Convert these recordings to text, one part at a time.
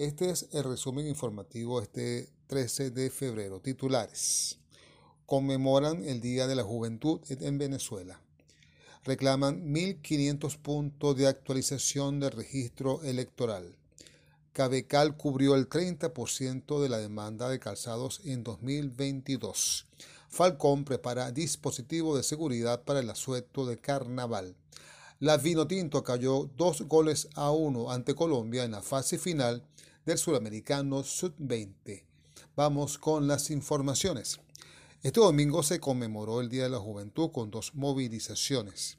Este es el resumen informativo este 13 de febrero. Titulares. Conmemoran el Día de la Juventud en Venezuela. Reclaman 1.500 puntos de actualización del registro electoral. Cabecal cubrió el 30% de la demanda de calzados en 2022. Falcón prepara dispositivo de seguridad para el asueto de carnaval. La Vinotinto cayó dos goles a uno ante Colombia en la fase final del Suramericano Sub-20. Vamos con las informaciones. Este domingo se conmemoró el Día de la Juventud con dos movilizaciones.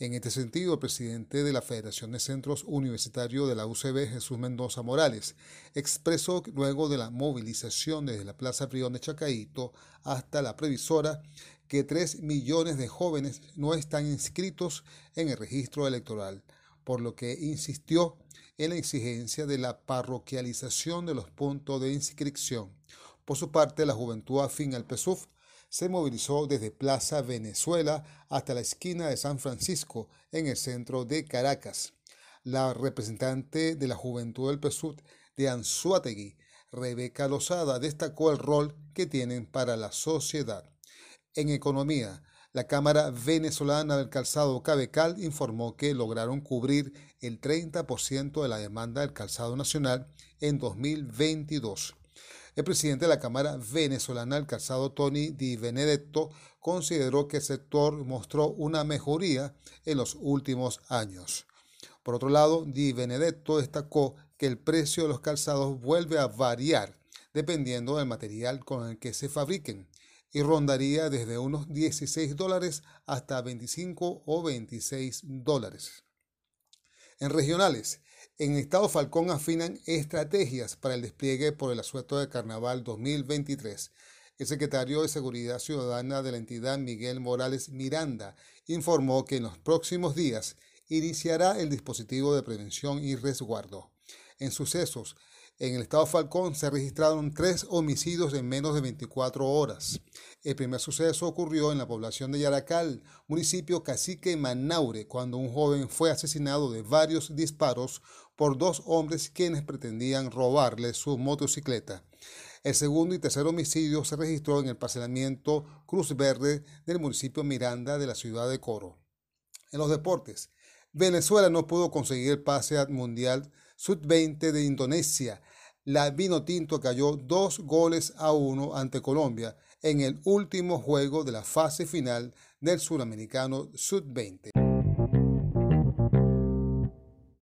En este sentido, el presidente de la Federación de Centros Universitarios de la UCB, Jesús Mendoza Morales, expresó luego de la movilización desde la Plaza Prión de Chacaito hasta la previsora que 3 millones de jóvenes no están inscritos en el registro electoral, por lo que insistió en la exigencia de la parroquialización de los puntos de inscripción. Por su parte, la juventud afín al PSUF se movilizó desde Plaza Venezuela hasta la esquina de San Francisco, en el centro de Caracas. La representante de la Juventud del PSUV de Anzuategui, Rebeca Lozada, destacó el rol que tienen para la sociedad. En economía, la Cámara Venezolana del Calzado Cabecal informó que lograron cubrir el 30% de la demanda del calzado nacional en 2022. El presidente de la Cámara Venezolana del Calzado, Tony Di Benedetto, consideró que el sector mostró una mejoría en los últimos años. Por otro lado, Di Benedetto destacó que el precio de los calzados vuelve a variar dependiendo del material con el que se fabriquen y rondaría desde unos 16 dólares hasta 25 o 26 dólares. En regionales, en Estado Falcón afinan estrategias para el despliegue por el asueto de Carnaval 2023. El secretario de Seguridad Ciudadana de la entidad, Miguel Morales Miranda, informó que en los próximos días iniciará el dispositivo de prevención y resguardo. En sucesos, en el estado Falcón se registraron tres homicidios en menos de 24 horas. El primer suceso ocurrió en la población de Yaracal, municipio Cacique Manaure, cuando un joven fue asesinado de varios disparos por dos hombres quienes pretendían robarle su motocicleta. El segundo y tercer homicidio se registró en el parcelamiento Cruz Verde del municipio Miranda de la ciudad de Coro. En los deportes, Venezuela no pudo conseguir el pase al Mundial Sub-20 de Indonesia. La Vino Tinto cayó dos goles a uno ante Colombia en el último juego de la fase final del Suramericano Sub-20.